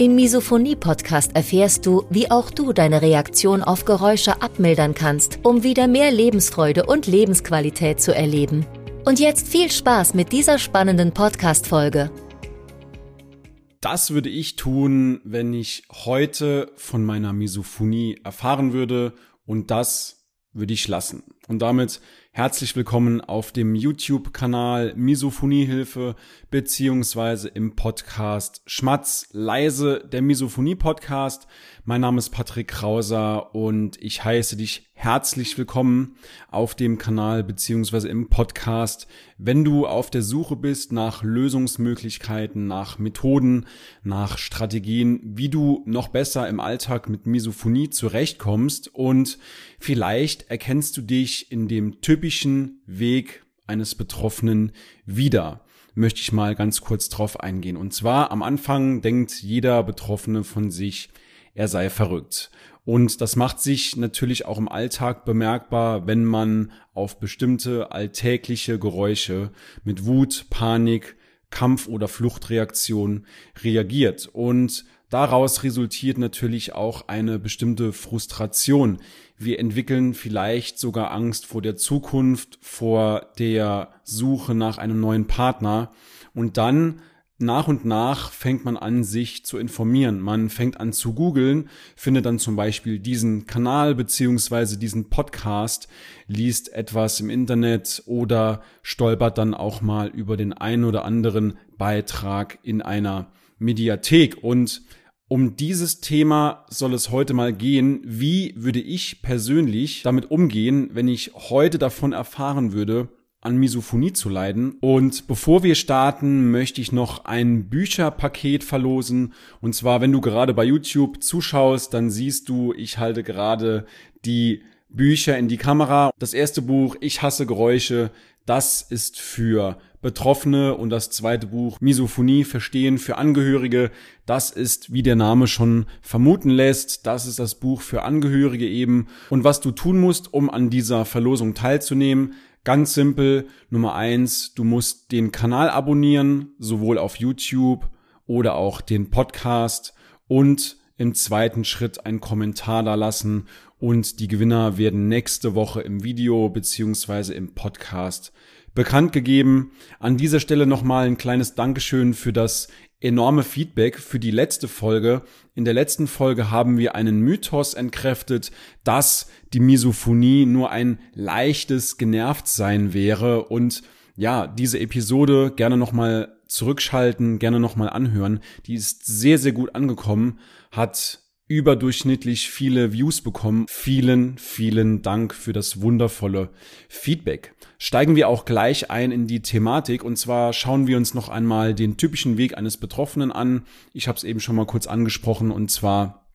Im Misophonie-Podcast erfährst du, wie auch du deine Reaktion auf Geräusche abmildern kannst, um wieder mehr Lebensfreude und Lebensqualität zu erleben. Und jetzt viel Spaß mit dieser spannenden Podcast-Folge. Das würde ich tun, wenn ich heute von meiner Misophonie erfahren würde und das würde ich lassen. Und damit Herzlich willkommen auf dem YouTube-Kanal Misophoniehilfe beziehungsweise im Podcast Schmatz leise, der Misophonie-Podcast. Mein Name ist Patrick Krauser und ich heiße dich herzlich willkommen auf dem Kanal beziehungsweise im Podcast. Wenn du auf der Suche bist nach Lösungsmöglichkeiten, nach Methoden, nach Strategien, wie du noch besser im Alltag mit Misophonie zurechtkommst und vielleicht erkennst du dich in dem typischen Weg eines Betroffenen wieder möchte ich mal ganz kurz drauf eingehen. Und zwar am Anfang denkt jeder Betroffene von sich, er sei verrückt. Und das macht sich natürlich auch im Alltag bemerkbar, wenn man auf bestimmte alltägliche Geräusche mit Wut, Panik, Kampf- oder Fluchtreaktion reagiert. Und daraus resultiert natürlich auch eine bestimmte Frustration. Wir entwickeln vielleicht sogar Angst vor der Zukunft, vor der Suche nach einem neuen Partner. Und dann nach und nach fängt man an, sich zu informieren. Man fängt an zu googeln, findet dann zum Beispiel diesen Kanal beziehungsweise diesen Podcast, liest etwas im Internet oder stolpert dann auch mal über den einen oder anderen Beitrag in einer Mediathek. Und um dieses Thema soll es heute mal gehen. Wie würde ich persönlich damit umgehen, wenn ich heute davon erfahren würde, an Misophonie zu leiden. Und bevor wir starten, möchte ich noch ein Bücherpaket verlosen. Und zwar, wenn du gerade bei YouTube zuschaust, dann siehst du, ich halte gerade die Bücher in die Kamera. Das erste Buch, Ich hasse Geräusche, das ist für Betroffene und das zweite Buch Misophonie verstehen für Angehörige. Das ist, wie der Name schon vermuten lässt, das ist das Buch für Angehörige eben. Und was du tun musst, um an dieser Verlosung teilzunehmen, Ganz simpel. Nummer eins, du musst den Kanal abonnieren, sowohl auf YouTube oder auch den Podcast und im zweiten Schritt einen Kommentar da lassen und die Gewinner werden nächste Woche im Video beziehungsweise im Podcast bekannt gegeben. An dieser Stelle nochmal ein kleines Dankeschön für das enorme Feedback für die letzte Folge. In der letzten Folge haben wir einen Mythos entkräftet, dass die Misophonie nur ein leichtes Genervtsein wäre und ja, diese Episode gerne nochmal zurückschalten, gerne nochmal anhören. Die ist sehr, sehr gut angekommen, hat überdurchschnittlich viele Views bekommen. Vielen, vielen Dank für das wundervolle Feedback. Steigen wir auch gleich ein in die Thematik und zwar schauen wir uns noch einmal den typischen Weg eines Betroffenen an. Ich habe es eben schon mal kurz angesprochen und zwar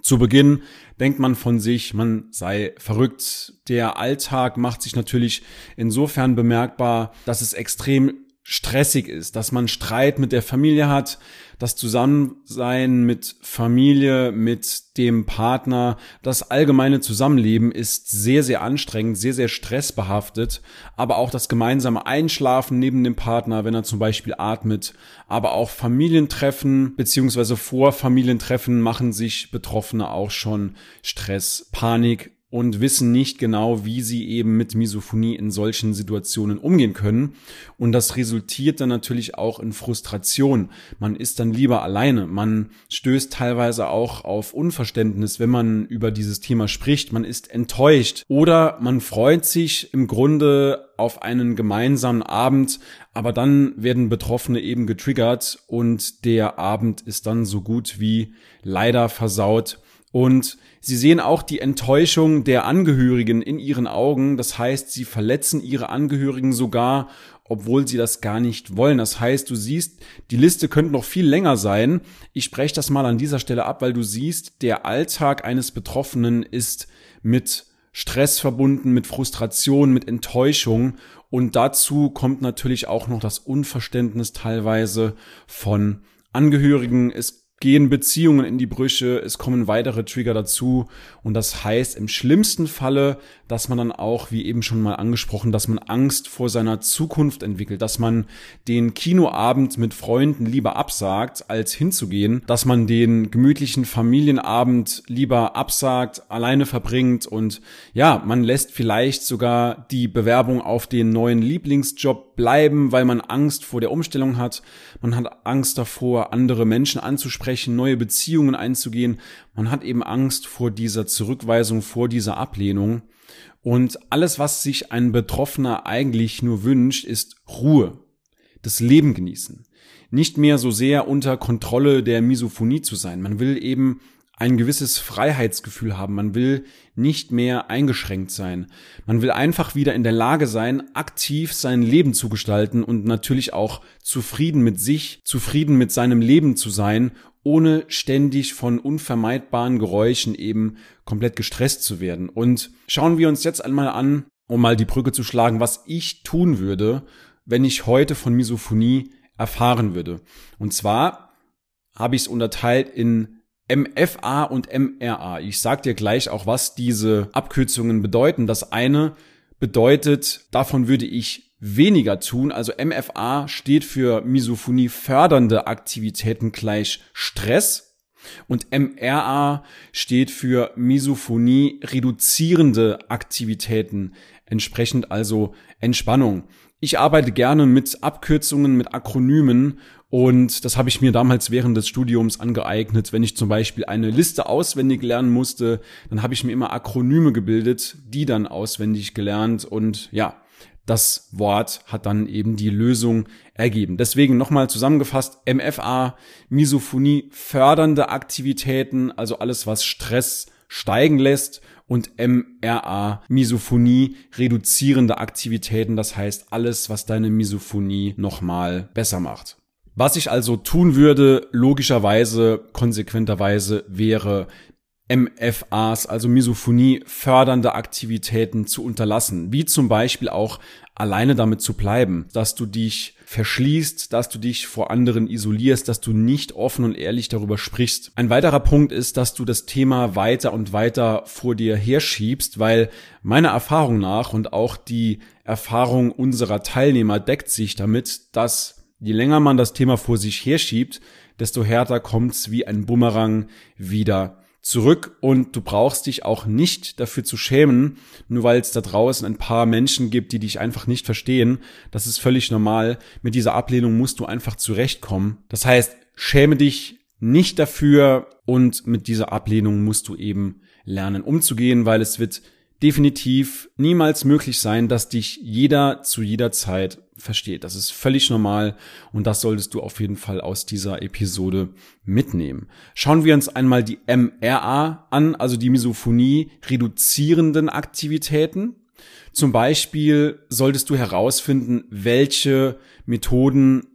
zu Beginn denkt man von sich, man sei verrückt. Der Alltag macht sich natürlich insofern bemerkbar, dass es extrem stressig ist, dass man Streit mit der Familie hat, das Zusammensein mit Familie, mit dem Partner, das allgemeine Zusammenleben ist sehr, sehr anstrengend, sehr, sehr stressbehaftet, aber auch das gemeinsame Einschlafen neben dem Partner, wenn er zum Beispiel atmet, aber auch Familientreffen beziehungsweise vor Familientreffen machen sich Betroffene auch schon Stress, Panik, und wissen nicht genau, wie sie eben mit Misophonie in solchen Situationen umgehen können. Und das resultiert dann natürlich auch in Frustration. Man ist dann lieber alleine. Man stößt teilweise auch auf Unverständnis, wenn man über dieses Thema spricht. Man ist enttäuscht oder man freut sich im Grunde auf einen gemeinsamen Abend, aber dann werden Betroffene eben getriggert und der Abend ist dann so gut wie leider versaut und sie sehen auch die Enttäuschung der Angehörigen in ihren Augen. Das heißt, sie verletzen ihre Angehörigen sogar obwohl sie das gar nicht wollen. Das heißt, du siehst, die Liste könnte noch viel länger sein. Ich spreche das mal an dieser Stelle ab, weil du siehst, der Alltag eines Betroffenen ist mit Stress verbunden, mit Frustration, mit Enttäuschung. Und dazu kommt natürlich auch noch das Unverständnis teilweise von Angehörigen. Es gehen Beziehungen in die Brüche, es kommen weitere Trigger dazu. Und das heißt im schlimmsten Falle, dass man dann auch, wie eben schon mal angesprochen, dass man Angst vor seiner Zukunft entwickelt, dass man den Kinoabend mit Freunden lieber absagt, als hinzugehen, dass man den gemütlichen Familienabend lieber absagt, alleine verbringt und ja, man lässt vielleicht sogar die Bewerbung auf den neuen Lieblingsjob bleiben, weil man Angst vor der Umstellung hat, man hat Angst davor, andere Menschen anzusprechen, ansprechen, neue Beziehungen einzugehen. Man hat eben Angst vor dieser Zurückweisung, vor dieser Ablehnung. Und alles, was sich ein Betroffener eigentlich nur wünscht, ist Ruhe, das Leben genießen. Nicht mehr so sehr unter Kontrolle der Misophonie zu sein. Man will eben ein gewisses Freiheitsgefühl haben. Man will nicht mehr eingeschränkt sein. Man will einfach wieder in der Lage sein, aktiv sein Leben zu gestalten und natürlich auch zufrieden mit sich, zufrieden mit seinem Leben zu sein ohne ständig von unvermeidbaren Geräuschen eben komplett gestresst zu werden. Und schauen wir uns jetzt einmal an, um mal die Brücke zu schlagen, was ich tun würde, wenn ich heute von Misophonie erfahren würde. Und zwar habe ich es unterteilt in MFA und MRA. Ich sag dir gleich auch, was diese Abkürzungen bedeuten. Das eine bedeutet, davon würde ich weniger tun. Also MFA steht für Misophonie fördernde Aktivitäten gleich Stress und MRA steht für Misophonie reduzierende Aktivitäten, entsprechend also Entspannung. Ich arbeite gerne mit Abkürzungen, mit Akronymen und das habe ich mir damals während des Studiums angeeignet. Wenn ich zum Beispiel eine Liste auswendig lernen musste, dann habe ich mir immer Akronyme gebildet, die dann auswendig gelernt und ja, das Wort hat dann eben die Lösung ergeben. Deswegen nochmal zusammengefasst, MFA, Misophonie, fördernde Aktivitäten, also alles, was Stress steigen lässt und MRA, Misophonie, reduzierende Aktivitäten, das heißt alles, was deine Misophonie nochmal besser macht. Was ich also tun würde, logischerweise, konsequenterweise, wäre MFAs, also Misophonie fördernde Aktivitäten zu unterlassen, wie zum Beispiel auch alleine damit zu bleiben, dass du dich verschließt, dass du dich vor anderen isolierst, dass du nicht offen und ehrlich darüber sprichst. Ein weiterer Punkt ist, dass du das Thema weiter und weiter vor dir herschiebst, weil meiner Erfahrung nach und auch die Erfahrung unserer Teilnehmer deckt sich damit, dass je länger man das Thema vor sich herschiebt, desto härter kommt's wie ein Bumerang wieder zurück und du brauchst dich auch nicht dafür zu schämen, nur weil es da draußen ein paar Menschen gibt, die dich einfach nicht verstehen. Das ist völlig normal. Mit dieser Ablehnung musst du einfach zurechtkommen. Das heißt, schäme dich nicht dafür und mit dieser Ablehnung musst du eben lernen umzugehen, weil es wird definitiv niemals möglich sein, dass dich jeder zu jeder Zeit versteht. Das ist völlig normal und das solltest du auf jeden Fall aus dieser Episode mitnehmen. Schauen wir uns einmal die MRA an, also die Misophonie reduzierenden Aktivitäten. Zum Beispiel solltest du herausfinden, welche Methoden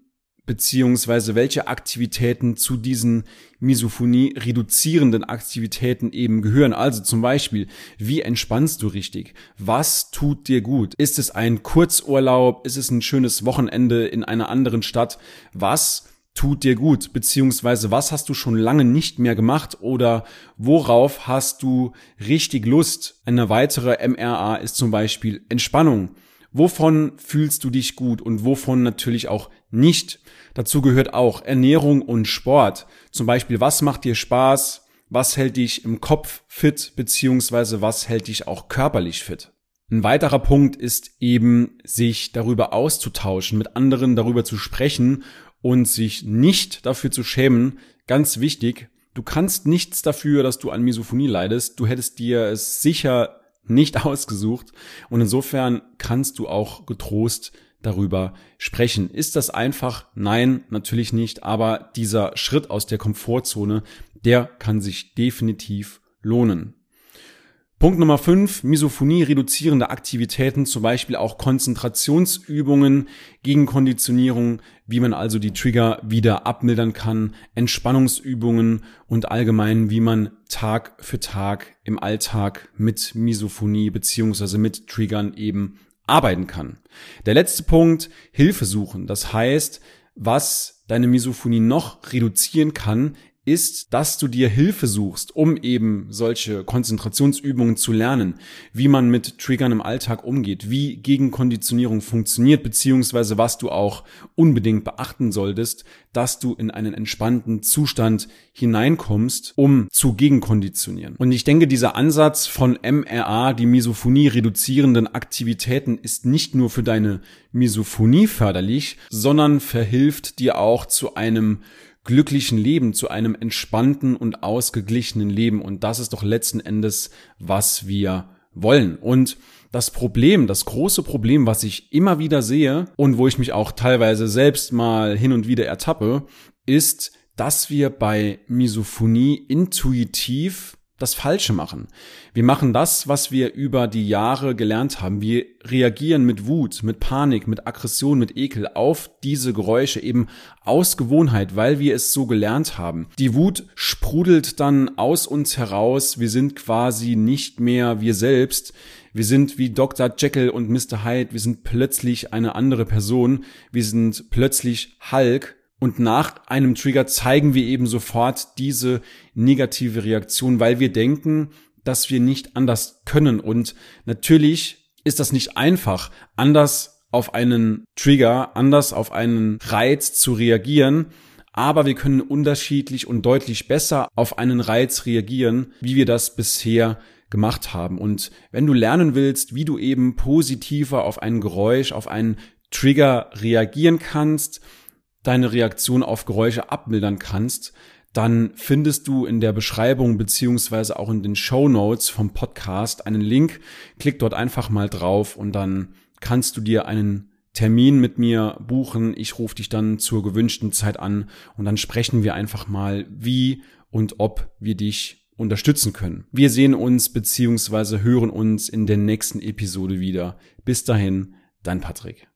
beziehungsweise welche Aktivitäten zu diesen Misophonie reduzierenden Aktivitäten eben gehören. Also zum Beispiel, wie entspannst du richtig? Was tut dir gut? Ist es ein Kurzurlaub? Ist es ein schönes Wochenende in einer anderen Stadt? Was tut dir gut? Beziehungsweise was hast du schon lange nicht mehr gemacht oder worauf hast du richtig Lust? Eine weitere MRA ist zum Beispiel Entspannung. Wovon fühlst du dich gut und wovon natürlich auch nicht? Dazu gehört auch Ernährung und Sport. Zum Beispiel, was macht dir Spaß? Was hält dich im Kopf fit? Beziehungsweise was hält dich auch körperlich fit? Ein weiterer Punkt ist eben, sich darüber auszutauschen, mit anderen darüber zu sprechen und sich nicht dafür zu schämen. Ganz wichtig, du kannst nichts dafür, dass du an Misophonie leidest. Du hättest dir es sicher nicht ausgesucht. Und insofern kannst du auch getrost darüber sprechen. Ist das einfach? Nein, natürlich nicht. Aber dieser Schritt aus der Komfortzone, der kann sich definitiv lohnen. Punkt Nummer 5, Misophonie reduzierende Aktivitäten, zum Beispiel auch Konzentrationsübungen gegen Konditionierung, wie man also die Trigger wieder abmildern kann, Entspannungsübungen und allgemein, wie man Tag für Tag im Alltag mit Misophonie beziehungsweise mit Triggern eben arbeiten kann. Der letzte Punkt, Hilfe suchen. Das heißt, was deine Misophonie noch reduzieren kann, ist, dass du dir Hilfe suchst, um eben solche Konzentrationsübungen zu lernen, wie man mit Triggern im Alltag umgeht, wie Gegenkonditionierung funktioniert, beziehungsweise was du auch unbedingt beachten solltest, dass du in einen entspannten Zustand hineinkommst, um zu gegenkonditionieren. Und ich denke, dieser Ansatz von MRA, die Misophonie reduzierenden Aktivitäten, ist nicht nur für deine Misophonie förderlich, sondern verhilft dir auch zu einem glücklichen Leben, zu einem entspannten und ausgeglichenen Leben. Und das ist doch letzten Endes, was wir wollen. Und das Problem, das große Problem, was ich immer wieder sehe und wo ich mich auch teilweise selbst mal hin und wieder ertappe, ist, dass wir bei Misophonie intuitiv das Falsche machen. Wir machen das, was wir über die Jahre gelernt haben. Wir reagieren mit Wut, mit Panik, mit Aggression, mit Ekel auf diese Geräusche eben aus Gewohnheit, weil wir es so gelernt haben. Die Wut sprudelt dann aus uns heraus. Wir sind quasi nicht mehr wir selbst. Wir sind wie Dr. Jekyll und Mr. Hyde. Wir sind plötzlich eine andere Person. Wir sind plötzlich Hulk und nach einem Trigger zeigen wir eben sofort diese negative Reaktion, weil wir denken, dass wir nicht anders können. Und natürlich ist das nicht einfach, anders auf einen Trigger, anders auf einen Reiz zu reagieren. Aber wir können unterschiedlich und deutlich besser auf einen Reiz reagieren, wie wir das bisher gemacht haben. Und wenn du lernen willst, wie du eben positiver auf ein Geräusch, auf einen Trigger reagieren kannst, deine Reaktion auf Geräusche abmildern kannst, dann findest du in der Beschreibung beziehungsweise auch in den Show Notes vom Podcast einen Link. Klick dort einfach mal drauf und dann kannst du dir einen Termin mit mir buchen. Ich rufe dich dann zur gewünschten Zeit an und dann sprechen wir einfach mal, wie und ob wir dich unterstützen können. Wir sehen uns beziehungsweise hören uns in der nächsten Episode wieder. Bis dahin, dein Patrick.